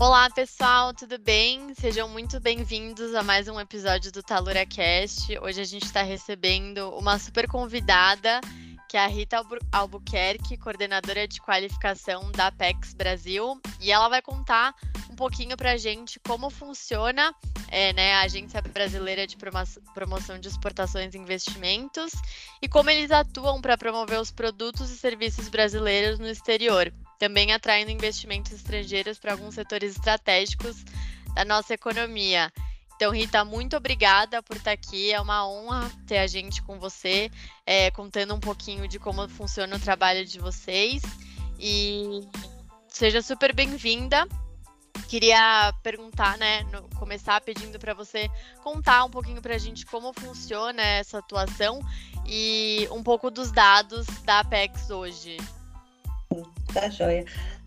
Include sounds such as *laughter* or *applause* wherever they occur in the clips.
Olá, pessoal, tudo bem? Sejam muito bem-vindos a mais um episódio do Talura Cast. Hoje a gente está recebendo uma super convidada, que é a Rita Albuquerque, coordenadora de qualificação da Apex Brasil, e ela vai contar um pouquinho para a gente como funciona é, né, a Agência Brasileira de Promoção de Exportações e Investimentos e como eles atuam para promover os produtos e serviços brasileiros no exterior também atraindo investimentos estrangeiros para alguns setores estratégicos da nossa economia. Então, Rita, muito obrigada por estar aqui. É uma honra ter a gente com você, é, contando um pouquinho de como funciona o trabalho de vocês. E seja super bem-vinda. Queria perguntar, né, no, começar pedindo para você contar um pouquinho para a gente como funciona essa atuação e um pouco dos dados da Apex hoje. Tá joia.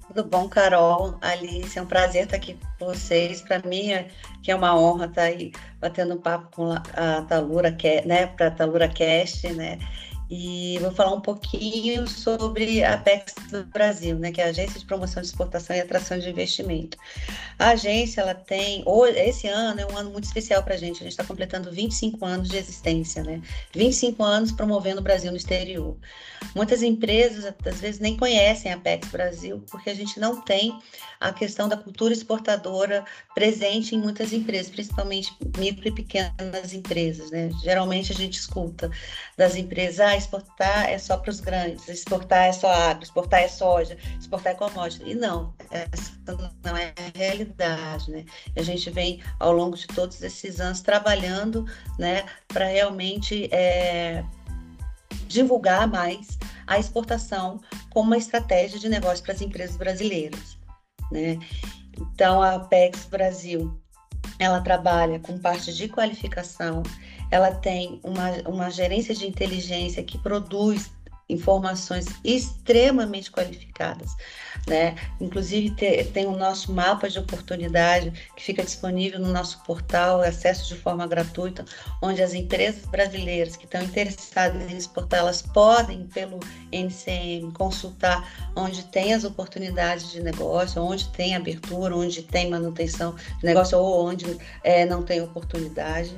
Tudo bom, Carol, Alice? É um prazer estar aqui com vocês. Para mim, é, que é uma honra estar aí batendo um papo com a Talura, né, para a Talura Cast, né? E vou falar um pouquinho sobre a Apex do Brasil, né, que é a Agência de Promoção de Exportação e Atração de Investimento. A agência, ela tem, esse ano é um ano muito especial para a gente, a gente está completando 25 anos de existência, né, 25 anos promovendo o Brasil no exterior. Muitas empresas, às vezes, nem conhecem a Apex Brasil, porque a gente não tem a questão da cultura exportadora presente em muitas empresas, principalmente micro e pequenas empresas, né, geralmente a gente escuta das empresas, ah, exportar é só para os grandes, exportar é só agro, exportar é soja, exportar é commodity. E não, essa não é a realidade, né? A gente vem ao longo de todos esses anos trabalhando, né, para realmente é, divulgar mais a exportação como uma estratégia de negócio para as empresas brasileiras, né? Então a Apex Brasil ela trabalha com parte de qualificação, ela tem uma, uma gerência de inteligência que produz informações extremamente qualificadas, né? Inclusive te, tem o nosso mapa de oportunidade que fica disponível no nosso portal, acesso de forma gratuita, onde as empresas brasileiras que estão interessadas em exportar, elas podem pelo NCM consultar onde tem as oportunidades de negócio, onde tem abertura, onde tem manutenção de negócio ou onde é, não tem oportunidade.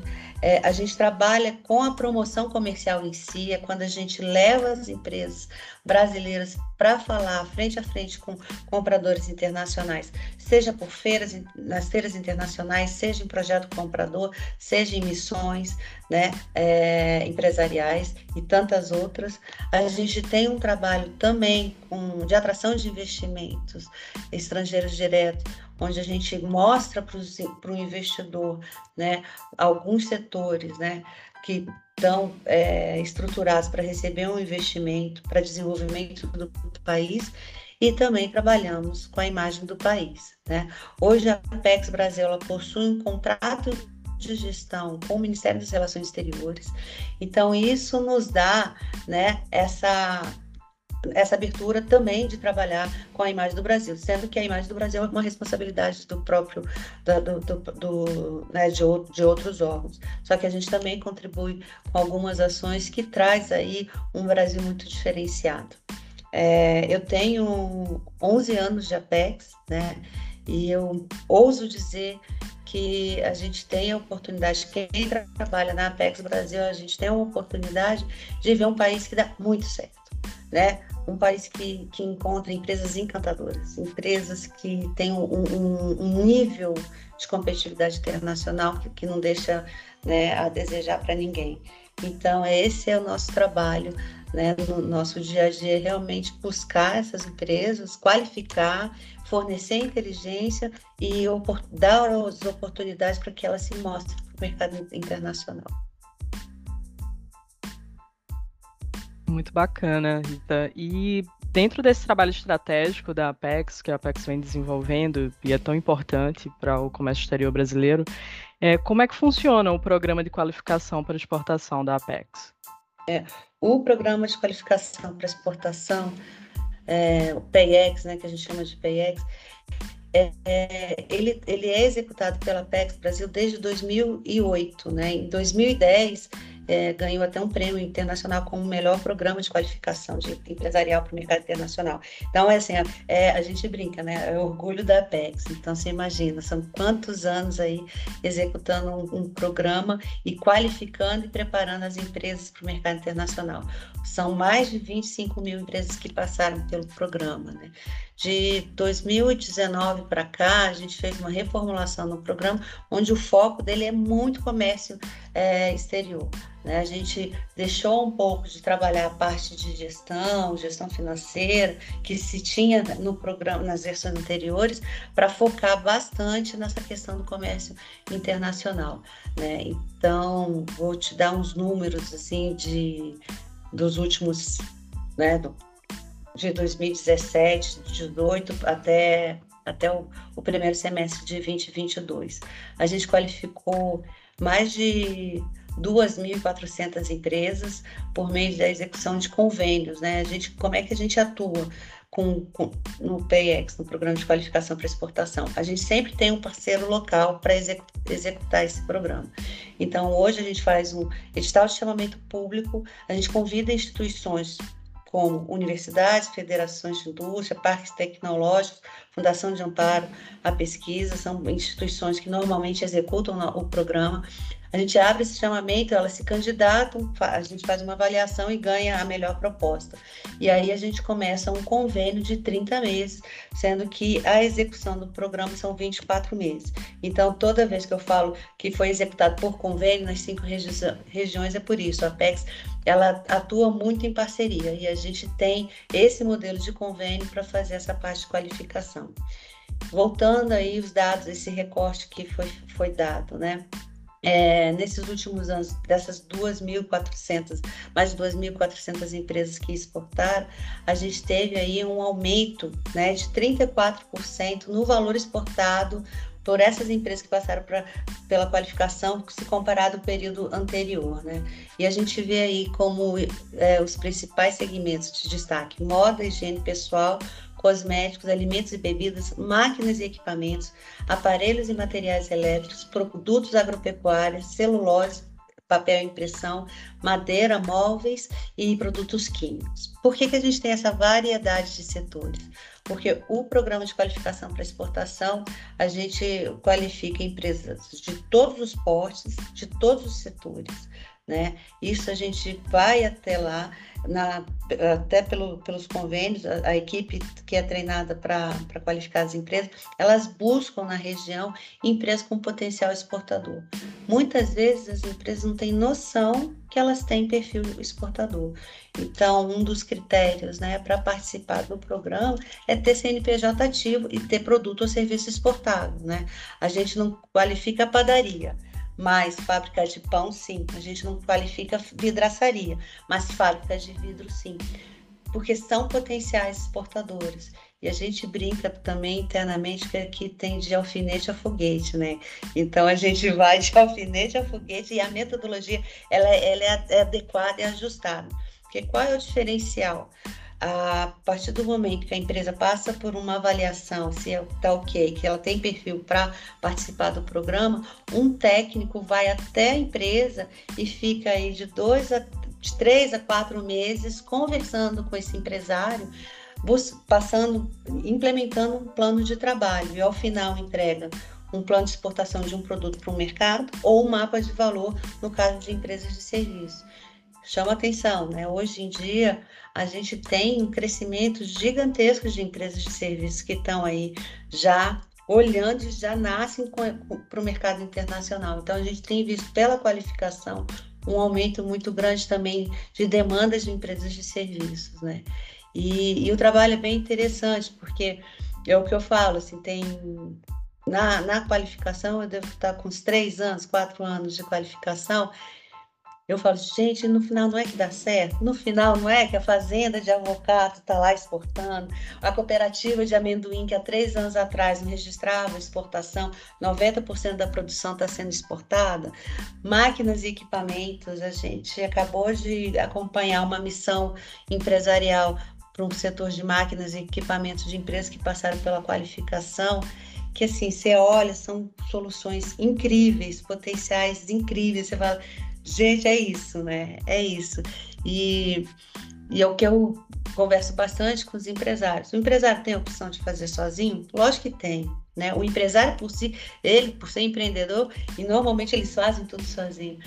É, a gente trabalha com a promoção comercial em si, é quando a gente leva as empresas brasileiras para falar frente a frente com compradores internacionais, seja por feiras, nas feiras internacionais, seja em projeto comprador, seja em missões né, é, empresariais e tantas outras. A gente tem um trabalho também com, de atração de investimentos estrangeiros diretos, onde a gente mostra para o investidor né, alguns setores né, que estão é, estruturados para receber um investimento para desenvolvimento do país e também trabalhamos com a imagem do país. Né? Hoje a Apex Brasil possui um contrato de gestão com o Ministério das Relações Exteriores, então isso nos dá né, essa essa abertura também de trabalhar com a imagem do Brasil, sendo que a imagem do Brasil é uma responsabilidade do próprio do, do, do né, de, de, outros órgãos. Só que a gente também contribui com algumas ações que traz aí um Brasil muito diferenciado. É, eu tenho 11 anos de Apex, né? E eu ouso dizer que a gente tem a oportunidade, quem trabalha na Apex Brasil, a gente tem a oportunidade de ver um país que dá muito certo, né? Um país que, que encontra empresas encantadoras, empresas que têm um, um, nível de competitividade internacional que, que não deixa né, a desejar para ninguém. Então, esse é o nosso trabalho né, no nosso dia a dia, realmente buscar essas empresas, qualificar, fornecer inteligência e dar as oportunidades para que elas se mostrem para o mercado internacional. Muito bacana, Rita. E dentro desse trabalho estratégico da Apex, que a Apex vem desenvolvendo e é tão importante para o comércio exterior brasileiro, é, como é que funciona o programa de qualificação para exportação da Apex? É, o programa de qualificação para exportação, é, o PAYEX, né, que a gente chama de PAYEX, é, é, ele, ele é executado pela Apex Brasil desde 2008. Né? Em 2010, é, ganhou até um prêmio internacional como melhor programa de qualificação de empresarial para o mercado internacional. Então, é assim, é, a gente brinca, né? É orgulho da Apex. Então, você imagina, são quantos anos aí executando um, um programa e qualificando e preparando as empresas para o mercado internacional. São mais de 25 mil empresas que passaram pelo programa, né? De 2019 para cá, a gente fez uma reformulação no programa, onde o foco dele é muito comércio é, exterior. Né? A gente deixou um pouco de trabalhar a parte de gestão, gestão financeira, que se tinha no programa, nas versões anteriores, para focar bastante nessa questão do comércio internacional. Né? Então, vou te dar uns números assim de dos últimos, né, do, de 2017, 2018 até, até o, o primeiro semestre de 2022. A gente qualificou mais de 2.400 empresas por meio da execução de convênios, né? A gente, como é que a gente atua com, com no PayEx, no Programa de Qualificação para Exportação? A gente sempre tem um parceiro local para execu executar esse programa. Então, hoje a gente faz um edital de chamamento público, a gente convida instituições como universidades, federações de indústria, parques tecnológicos, Fundação de Amparo à Pesquisa, são instituições que normalmente executam o programa. A gente abre esse chamamento, elas se candidatam, a gente faz uma avaliação e ganha a melhor proposta. E aí a gente começa um convênio de 30 meses, sendo que a execução do programa são 24 meses. Então, toda vez que eu falo que foi executado por convênio nas cinco regi regiões, é por isso. A Apex ela atua muito em parceria e a gente tem esse modelo de convênio para fazer essa parte de qualificação. Voltando aí os dados, esse recorte que foi, foi dado, né? É, nesses últimos anos, dessas 2.400, mais de 2.400 empresas que exportaram, a gente teve aí um aumento né, de 34% no valor exportado por essas empresas que passaram pra, pela qualificação, se comparado ao período anterior. Né? E a gente vê aí como é, os principais segmentos de destaque: moda, higiene pessoal, cosméticos, alimentos e bebidas, máquinas e equipamentos, aparelhos e materiais elétricos, produtos agropecuários, celulose, papel e impressão, madeira, móveis e produtos químicos. Por que, que a gente tem essa variedade de setores? Porque o programa de qualificação para exportação, a gente qualifica empresas de todos os portes, de todos os setores. Né? Isso a gente vai até lá na, até pelo, pelos convênios, a, a, equipe que é treinada para qualificar as empresas, elas buscam na região empresas com potencial exportador. Muitas vezes as empresas não têm noção que elas têm perfil exportador. Então, um dos critérios né, para participar do programa é ter CNPJ ativo e ter produto ou serviço exportado. Né? A gente não qualifica a padaria mas fábrica de pão, sim. A gente não qualifica vidraçaria, mas fábricas de vidro, sim. Porque são potenciais exportadores. E a gente brinca também internamente que aqui tem de alfinete a foguete, né? Então a gente *laughs* vai de alfinete a foguete e a metodologia ela, ela é adequada e ajustada. Porque qual é o diferencial? A partir do momento que a empresa passa por uma avaliação, se está ok, que ela tem perfil para participar do programa, um técnico vai até a empresa e fica aí de dois a de três a quatro meses conversando com esse empresário, passando, implementando um plano de trabalho e ao final entrega um plano de exportação de um produto para o mercado ou um mapa de valor no caso de empresas de serviço chama atenção, né? Hoje em dia a gente tem um crescimento gigantesco de empresas de serviços que estão aí já olhando e já nascem para o mercado internacional. Então a gente tem visto pela qualificação um aumento muito grande também de demandas de empresas de serviços, né? E, e o trabalho é bem interessante porque é o que eu falo, assim, tem na, na qualificação eu devo estar com uns três anos, quatro anos de qualificação eu falo, gente, no final não é que dá certo? No final não é que a fazenda de avocado está lá exportando? A cooperativa de amendoim, que há três anos atrás não registrava exportação, 90% da produção está sendo exportada? Máquinas e equipamentos, a gente acabou de acompanhar uma missão empresarial para um setor de máquinas e equipamentos de empresas que passaram pela qualificação que assim, você olha, são soluções incríveis, potenciais incríveis. Você fala, Gente, é isso, né? É isso. E, e é o que eu converso bastante com os empresários. O empresário tem a opção de fazer sozinho? Lógico que tem. Né? O empresário por si, ele por ser empreendedor, e normalmente eles fazem tudo sozinho.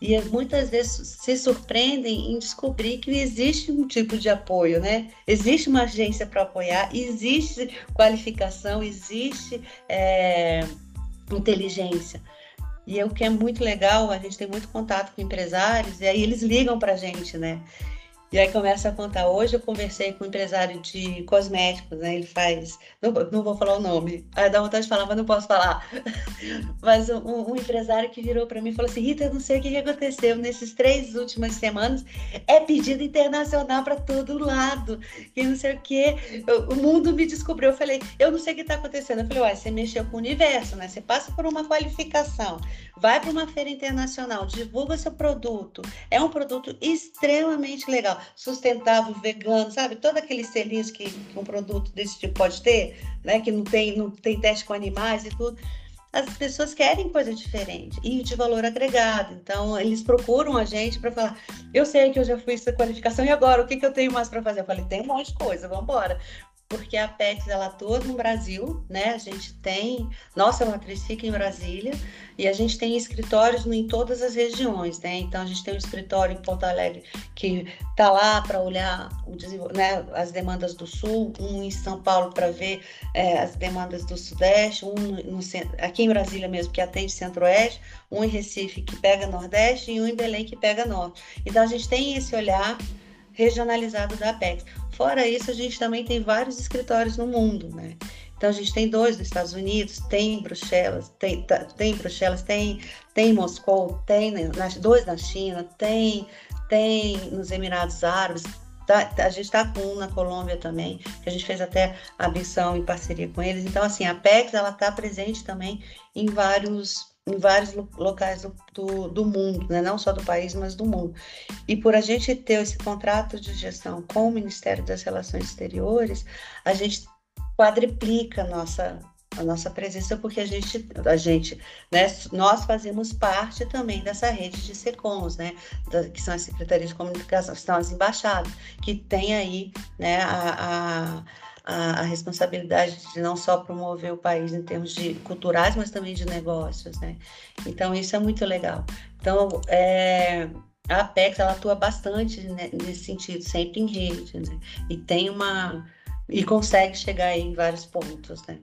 E muitas vezes se surpreendem em descobrir que existe um tipo de apoio, né? Existe uma agência para apoiar, existe qualificação, existe é, inteligência. E é o que é muito legal, a gente tem muito contato com empresários, e aí eles ligam para a gente, né? E aí começa a contar. Hoje eu conversei com um empresário de cosméticos, né? Ele faz. Não, não vou falar o nome. Aí dá vontade de falar, mas não posso falar. *laughs* mas um, um empresário que virou para mim e falou assim: Rita, eu não sei o que aconteceu nesses três últimas semanas. É pedido internacional para todo lado. E não sei o que. O mundo me descobriu. Eu falei: eu não sei o que está acontecendo. Eu falei: uai, você mexeu com o universo, né? Você passa por uma qualificação, vai para uma feira internacional, divulga seu produto. É um produto extremamente legal sustentável, vegano, sabe? Todos aqueles selinhos que, que, um produto desse tipo pode ter, né? Que não tem, não tem teste com animais e tudo. As pessoas querem coisa diferente e de valor agregado. Então, eles procuram a gente para falar: eu sei que eu já fiz essa qualificação e agora o que, que eu tenho mais para fazer? Eu falei: tem um monte de coisa, vamos embora porque a Apex ela atua no Brasil, né? A gente tem, nossa matriz fica em Brasília e a gente tem escritórios em todas as regiões, né? Então a gente tem um escritório em Porto Alegre que tá lá para olhar o, né, as demandas do Sul, um em São Paulo para ver é, as demandas do Sudeste, um no, aqui em Brasília mesmo que atende Centro-Oeste, um em Recife que pega Nordeste e um em Belém que pega Norte. Então a gente tem esse olhar regionalizado da Apex. Fora isso, a gente também tem vários escritórios no mundo, né? Então a gente tem dois nos Estados Unidos, tem em Bruxelas, tem, tá, tem em Bruxelas, tem, tem em Moscou, tem na, dois na China, tem, tem nos Emirados Árabes, Tá, a gente está com um na Colômbia também, que a gente fez até a missão em parceria com eles. Então, assim, a PEX ela está presente também em vários em vários locais do, do, do, mundo, né? não só do país, mas do mundo. E por a gente ter esse contrato de gestão com o Ministério das Relações Exteriores, a gente quadriplica a nossa, a nossa presença, porque a gente, a gente né, nós fazemos parte também dessa rede de SECOMs, né, da, que são as secretarias de comunicação, que são as embaixadas, que tem aí né, a, a a, a, responsabilidade de não só promover o país em termos de culturais, mas também de negócios, né? Então isso é muito legal. Então é, a Apex ela atua bastante né, nesse sentido, sempre em rede, né? E tem uma e consegue chegar em vários pontos, né?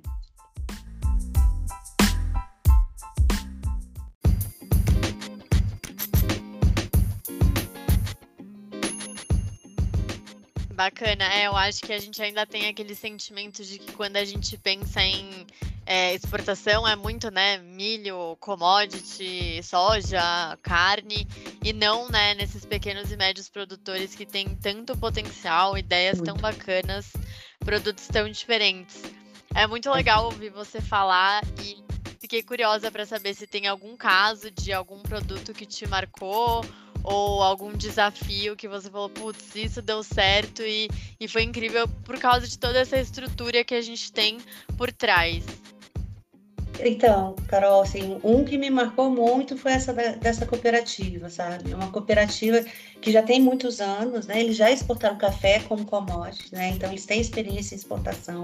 Bacana, é, eu acho que a gente ainda tem aquele sentimento de que quando a gente pensa em é, exportação é muito, né, milho, commodity, soja, carne, e não, né, nesses pequenos e médios produtores que têm tanto potencial, ideias muito. tão bacanas, produtos tão diferentes. É muito legal ouvir você falar e fiquei curiosa para saber se tem algum caso de algum produto que te marcou ou algum desafio que você falou, putz, isso deu certo e, e foi incrível por causa de toda essa estrutura que a gente tem por trás? Então, Carol, assim, um que me marcou muito foi essa dessa cooperativa, sabe? Uma cooperativa que já tem muitos anos, né? Eles já exportaram café como commodity, né? Então eles têm experiência em exportação.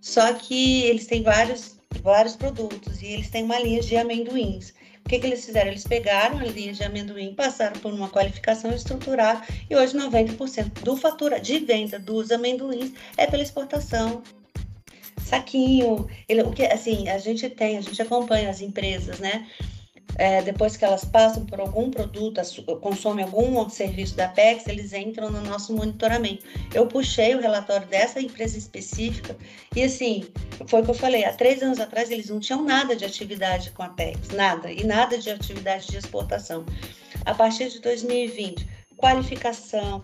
Só que eles têm vários, vários produtos e eles têm uma linha de amendoins. O que, que eles fizeram? Eles pegaram a linha de amendoim, passaram por uma qualificação estruturada e hoje 90% do fatura de venda dos amendoins é pela exportação. Saquinho, ele, o que assim, a gente tem, a gente acompanha as empresas, né? É, depois que elas passam por algum produto, consomem algum serviço da PEX, eles entram no nosso monitoramento. Eu puxei o relatório dessa empresa específica e, assim, foi o que eu falei, há três anos atrás eles não tinham nada de atividade com a PEX, nada, e nada de atividade de exportação. A partir de 2020, qualificação,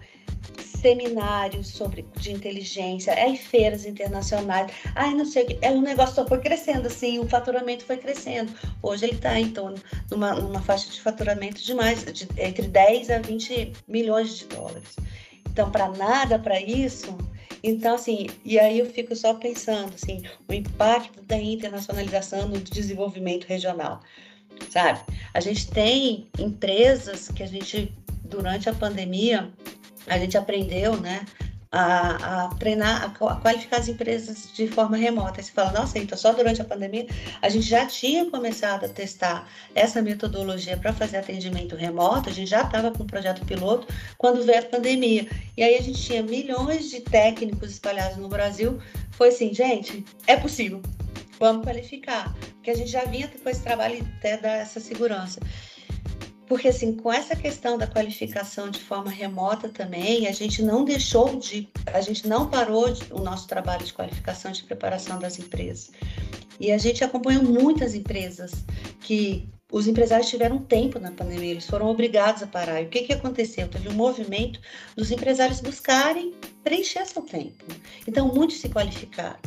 seminários sobre de inteligência, aí feiras internacionais, ai não sei o que, é, o negócio só foi crescendo assim, o faturamento foi crescendo. Hoje ele está em torno numa, numa faixa de faturamento de mais de, entre 10 a 20 milhões de dólares. Então, para nada para isso, então, assim, e aí eu fico só pensando, assim, o impacto da internacionalização no desenvolvimento regional. sabe? A gente tem empresas que a gente, durante a pandemia, a gente aprendeu, né? A, a, treinar, a, a, qualificar as empresas de forma remota. Aí você fala, nossa, então só durante a pandemia a gente já tinha começado a testar essa metodologia para fazer atendimento remoto, a gente já estava com o projeto piloto quando veio a pandemia. E aí a gente tinha milhões de técnicos espalhados no Brasil. Foi assim, gente, é possível, vamos qualificar, porque a gente já vinha com esse trabalho até dar essa segurança. Porque, assim, com essa questão da qualificação de forma remota também, a gente não deixou de, a gente não parou de, o nosso trabalho de qualificação de preparação das empresas. E a gente acompanhou muitas empresas que os empresários tiveram tempo na pandemia, eles foram obrigados a parar. E o que, que aconteceu? Teve um movimento dos empresários buscarem preencher seu tempo. Então, muitos se qualificaram.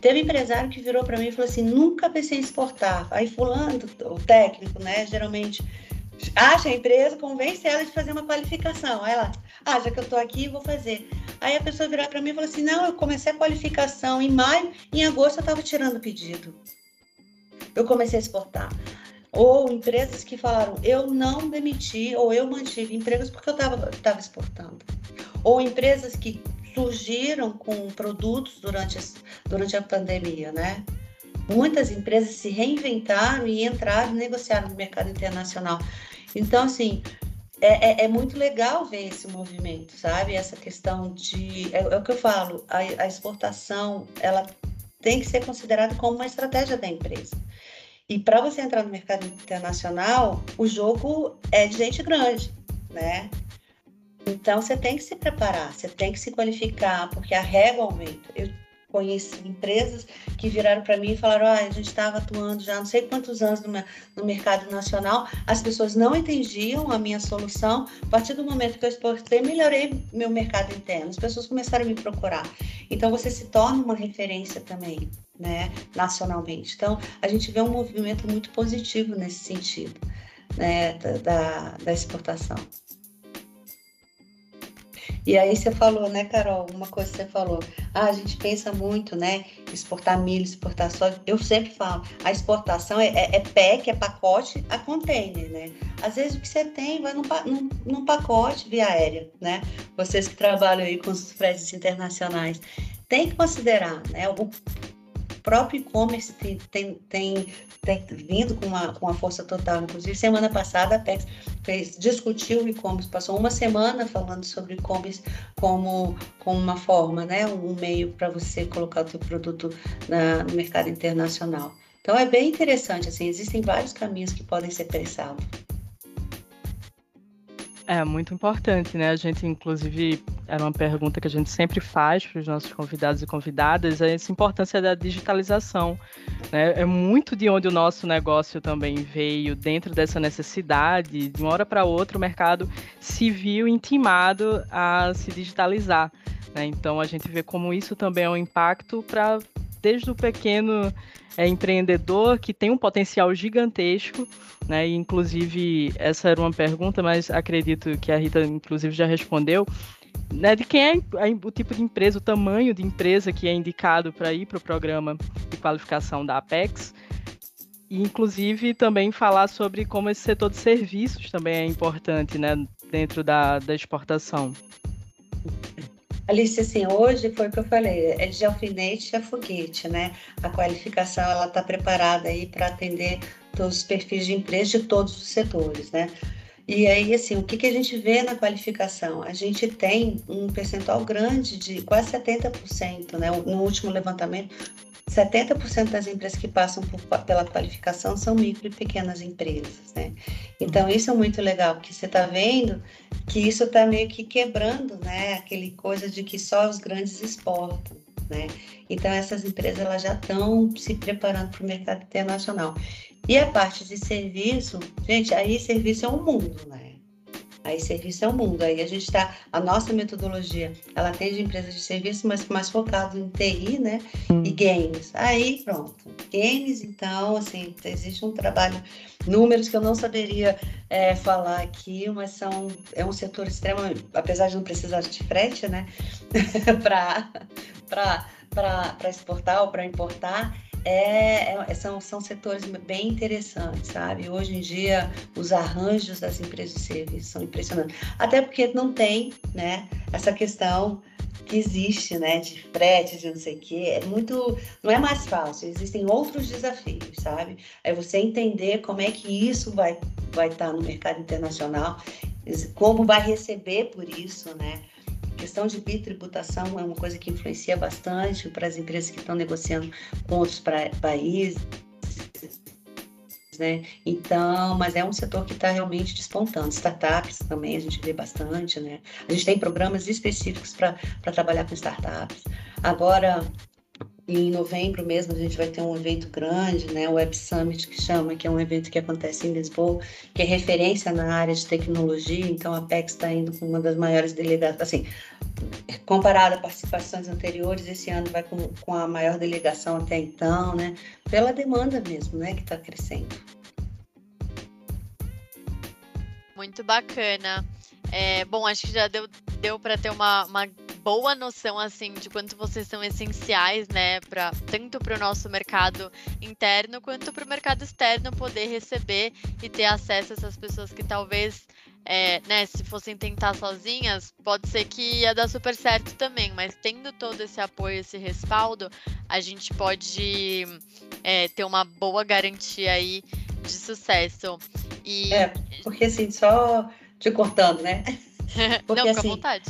Teve empresário que virou para mim e falou assim: nunca pensei em exportar. Aí, fulano, o técnico, né, geralmente acha a empresa, convence ela de fazer uma qualificação. Aí ela, ah, já que eu estou aqui, vou fazer. Aí a pessoa virou para mim e falou assim: não, eu comecei a qualificação em maio, em agosto eu estava tirando o pedido. Eu comecei a exportar. Ou empresas que falaram, eu não demiti ou eu mantive empregos porque eu estava exportando. Ou empresas que surgiram com produtos durante, durante a pandemia, né? Muitas empresas se reinventaram e entraram, negociaram no mercado internacional. Então, assim, é, é, é, muito legal ver esse movimento, sabe? Essa questão de. É, é o que eu falo, a, a, exportação, ela tem que ser considerada como uma estratégia da empresa. E para você entrar no mercado internacional, o jogo é de gente grande, né? Então você tem que se preparar, você tem que se qualificar, porque a régua aumenta. Eu conheci empresas que viraram para mim e falaram: ah, a gente estava atuando já não sei quantos anos no, no, mercado nacional, as pessoas não entendiam a minha solução. A partir do momento que eu exportei, melhorei meu mercado interno, as pessoas começaram a me procurar. Então você se torna uma referência também, né, nacionalmente. Então a gente vê um movimento muito positivo nesse sentido, né, da, da, da exportação. E aí você falou, né, Carol? Uma coisa que você falou. Ah, a gente pensa muito, né? Exportar milho, exportar soja. Eu sempre falo, a exportação é, é, é é pacote a container, né? Às vezes o que você tem vai num, num, num pacote via aérea, né? Vocês que trabalham aí com os fretes internacionais. Tem que considerar, né? O próprio e-commerce tem, tem, tem, tem, vindo com uma, com uma força total. Inclusive, semana passada a Tex fez, discutiu o e-commerce, passou uma semana falando sobre e-commerce como, como uma forma, né, um meio para você colocar o seu produto na, no mercado internacional. Então é bem interessante, assim, existem vários caminhos que podem ser pensados. É muito importante, né? A gente, inclusive, era uma pergunta que a gente sempre faz para os nossos convidados e convidadas, é essa importância da digitalização. Né? É muito de onde o nosso negócio também veio, dentro dessa necessidade. De uma hora para outra, o mercado se viu intimado a se digitalizar. Né? Então, a gente vê como isso também é um impacto para, desde o pequeno é, empreendedor que tem um potencial gigantesco, né? E, inclusive, essa era uma pergunta, mas acredito que a Rita, inclusive, já respondeu. Né, de quem é o tipo de empresa, o tamanho de empresa que é indicado para ir para o programa de qualificação da Apex, e inclusive também falar sobre como esse setor de serviços também é importante né, dentro da, da exportação. Alice, assim, hoje foi o que eu falei, é de alfinete a foguete, né? A qualificação, ela está preparada aí para atender todos os perfis de empresa de todos os setores, né? E aí, assim, o que, que a gente vê na qualificação? A gente tem um percentual grande de quase 70%, né? No último levantamento, 70% das empresas que passam por, pela qualificação são micro e pequenas empresas, né? Então, isso é muito legal, porque você está vendo que isso está meio que quebrando, né? Aquele coisa de que só os grandes exportam, né? Então, essas empresas elas já estão se preparando para o mercado internacional. E a parte de serviço, gente, aí serviço é um mundo, né? Aí serviço é o mundo. Aí a gente está, a nossa metodologia, ela atende empresas de serviço, mas mais focado em TI, né? E games. Aí pronto. Games, então, assim, existe um trabalho, números que eu não saberia é, falar aqui, mas são é um setor extremamente, apesar de não precisar de frete, né? *laughs* para exportar ou para importar é, é, são, são setores bem interessantes, sabe? Hoje em dia, os arranjos das empresas de serviço são impressionantes. Até porque não tem né, essa questão que existe, né, de frete, de não sei o quê, é muito, não é mais fácil, existem outros desafios, sabe? É você entender como é que isso vai vai estar no mercado internacional, como vai receber por isso, né? Questão de bitributação é uma coisa que influencia bastante para as empresas que estão negociando com outros países. Né? Então, mas é um setor que está realmente despontando. Startups também a gente vê bastante, né? A gente tem programas específicos para trabalhar com startups. Agora, em novembro mesmo a gente vai ter um evento grande, né, o Web Summit que chama, que é um evento que acontece em Lisboa, que é referência na área de tecnologia, então a Apex está indo com uma das maiores delegações, assim, comparado a participações anteriores, esse ano vai com, com a maior delegação até então, né, pela demanda mesmo, né, que está crescendo. Muito bacana. É, bom, acho que já deu, deu para ter uma, uma boa noção assim de quanto vocês são essenciais, né, para tanto para o nosso mercado interno quanto para o mercado externo poder receber e ter acesso a essas pessoas que talvez é, né, se fossem tentar sozinhas, pode ser que ia dar super certo também, mas tendo todo esse apoio, esse respaldo, a gente pode é, ter uma boa garantia aí de sucesso. E... É, porque assim, só te cortando, né? *laughs* Porque, Não, fica assim, à vontade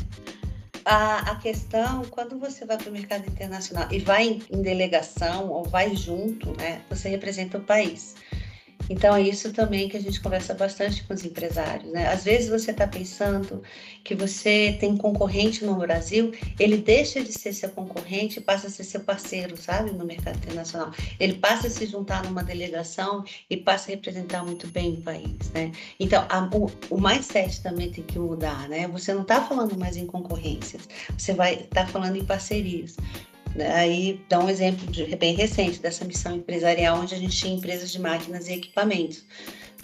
a, a questão, quando você vai para o mercado internacional e vai em, em, delegação ou vai junto, né, você representa o país. Então, é isso também que a gente conversa bastante com os empresários. Né? Às vezes você está pensando que você tem concorrente no Brasil, ele deixa de ser seu concorrente e passa a ser seu parceiro, sabe, no mercado internacional. Ele passa a se juntar numa delegação e passa a representar muito bem o país. Né? Então, a, o, o mindset também tem que mudar. Né? Você não está falando mais em concorrências, você vai estar tá falando em parcerias. Aí dá um exemplo de, bem recente dessa missão empresarial, onde a gente tinha empresas de máquinas e equipamentos.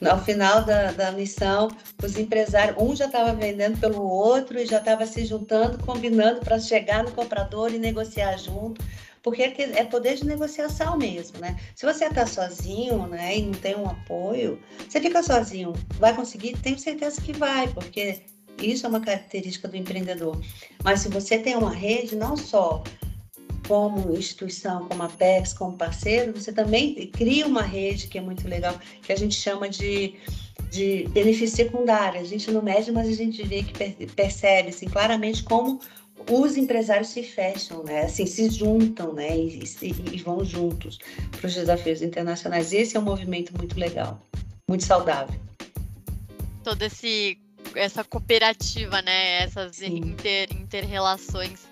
Ao final da, da missão, os empresários, um já estava vendendo pelo outro e já estava se juntando, combinando para chegar no comprador e negociar junto, porque é, é poder de negociação mesmo, né? Se você está sozinho, né, e não tem um apoio, você fica sozinho, vai conseguir? Tenho certeza que vai, porque isso é uma característica do empreendedor. Mas se você tem uma rede, não só como instituição, como a PEX, como parceiro, você também cria uma rede que é muito legal, que a gente chama de, de benefício secundário. A gente não mede, mas a gente vê que percebe assim, claramente como os empresários se fecham, né? Assim, se juntam, né? E, e, e vão juntos para os desafios internacionais. Esse é um movimento muito legal, muito saudável. Todo esse essa cooperativa, né? Essas inter, inter-relações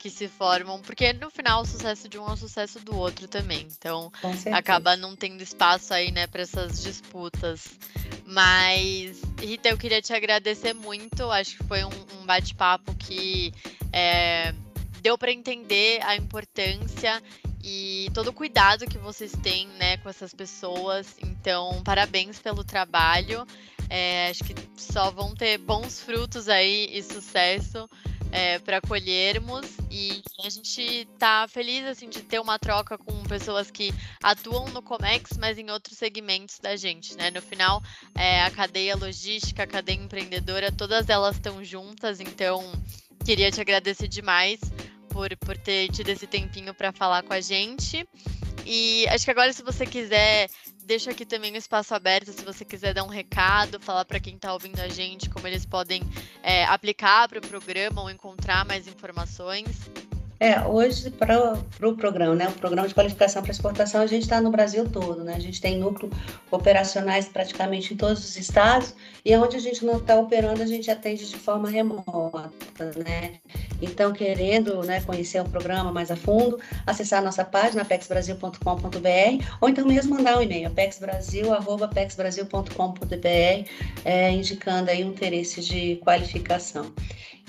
que se formam, porque no final o sucesso de um é o sucesso do outro também. Então acaba não tendo espaço aí, né, para essas disputas. Mas, Rita, eu queria te agradecer muito. Acho que foi um, um bate-papo que é, deu para entender a importância e todo o cuidado que vocês têm né, com essas pessoas. Então, parabéns pelo trabalho. É, acho que só vão ter bons frutos aí e sucesso é, para colhermos e a gente está feliz assim de ter uma troca com pessoas que atuam no Comex, mas em outros segmentos da gente, né? No final, é, a cadeia logística, a cadeia empreendedora, todas elas estão juntas, então queria te agradecer demais por, por ter tido esse tempinho para falar com a gente. E acho que agora, se você quiser deixo aqui também o espaço aberto se você quiser dar um recado, falar para quem está ouvindo a gente como eles podem é, aplicar para o programa ou encontrar mais informações. É, hoje para o pro programa, né, o programa de qualificação para exportação, a gente está no Brasil todo, né? A gente tem núcleo operacionais praticamente em todos os estados e onde a gente não está operando, a gente atende de forma remota, né? Então, querendo né, conhecer o programa mais a fundo, acessar a nossa página apexbrasil.com.br ou então mesmo mandar um e-mail apexbrasil@apexbrasil.com.br, é, indicando aí um interesse de qualificação.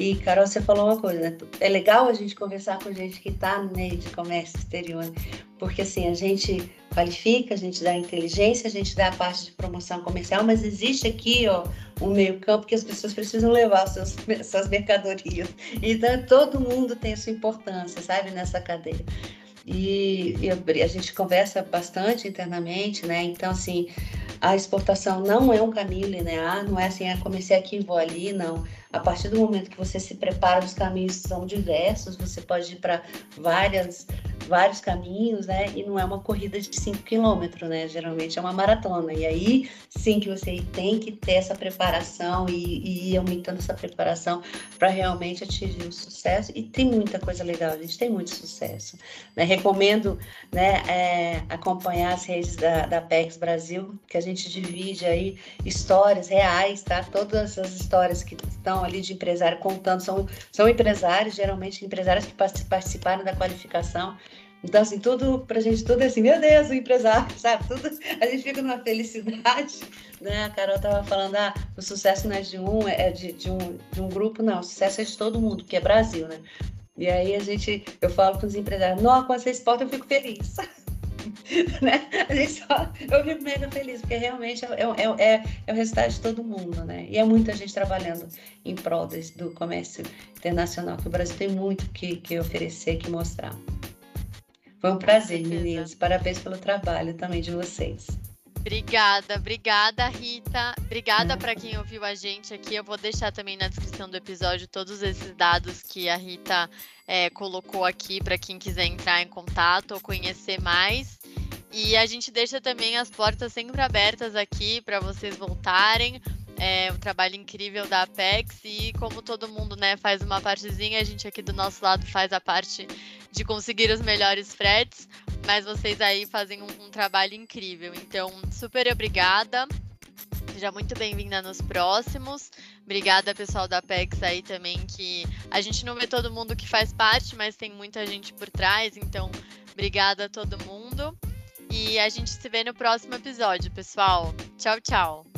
E, Carol, você falou uma coisa, né? É legal a gente conversar com gente que está no meio de comércio exterior, porque assim, a gente qualifica, a gente dá inteligência, a gente dá a parte de promoção comercial, mas existe aqui, ó, um meio campo que as pessoas precisam levar seus, *laughs* suas mercadorias. Então, todo mundo tem sua importância, sabe, nessa cadeia. e, e, a gente conversa bastante internamente, né? Então, assim, a exportação não é um caminho linear, não é assim, ah, comecei aqui e vou ali, não. A partir do momento que você se prepara, os caminhos são diversos, você pode ir para várias vários caminhos, né? E não é uma corrida de 5 quilômetros, né? Geralmente é uma maratona. E aí sim que você tem que ter essa preparação e, e ir aumentando essa preparação para realmente atingir o sucesso. E tem muita coisa legal, a gente tem muito sucesso. Né? Recomendo né, é, acompanhar as redes da, da PEX Brasil, que a gente divide aí histórias reais, tá? Todas as histórias que estão ali de empresário contando são, são empresários, geralmente empresários que participaram da qualificação então, assim, tudo, pra gente, tudo é assim, meu Deus, o empresário, *laughs* sabe? Tudo, a gente fica numa felicidade, *laughs* né? A Carol tava falando, ah, o sucesso não é de um, é de, de, um, de um grupo, não, o sucesso é de todo mundo, que é Brasil, né? E aí a gente, eu falo com os empresários, não, quando você exporta eu fico feliz. *laughs* né? A gente só, eu fico mega feliz, porque realmente é, é, é, é, o resultado de todo mundo, né? E é muita gente trabalhando em prol do comércio internacional, que o Brasil tem muito que, que oferecer, que mostrar. Foi um prazer, meninas. Parabéns pelo trabalho também de vocês. Obrigada, obrigada, Rita. Obrigada é. para quem ouviu a gente aqui. Eu vou deixar também na descrição do episódio todos esses dados que a Rita é, colocou aqui para quem quiser entrar em contato ou conhecer mais. E a gente deixa também as portas sempre abertas aqui para vocês voltarem é, trabalho incrível da Apex e como todo mundo né, faz uma partezinha, a gente aqui do nosso lado faz a parte de conseguir os melhores fretes, mas vocês aí fazem um, um trabalho incrível. Então, super obrigada. Seja muito bem-vinda nos próximos. Obrigada, pessoal da Apex aí também, que a gente não vê todo mundo que faz parte, mas tem muita gente por trás, então obrigada a todo mundo. E a gente se vê no próximo episódio, pessoal. Tchau, tchau.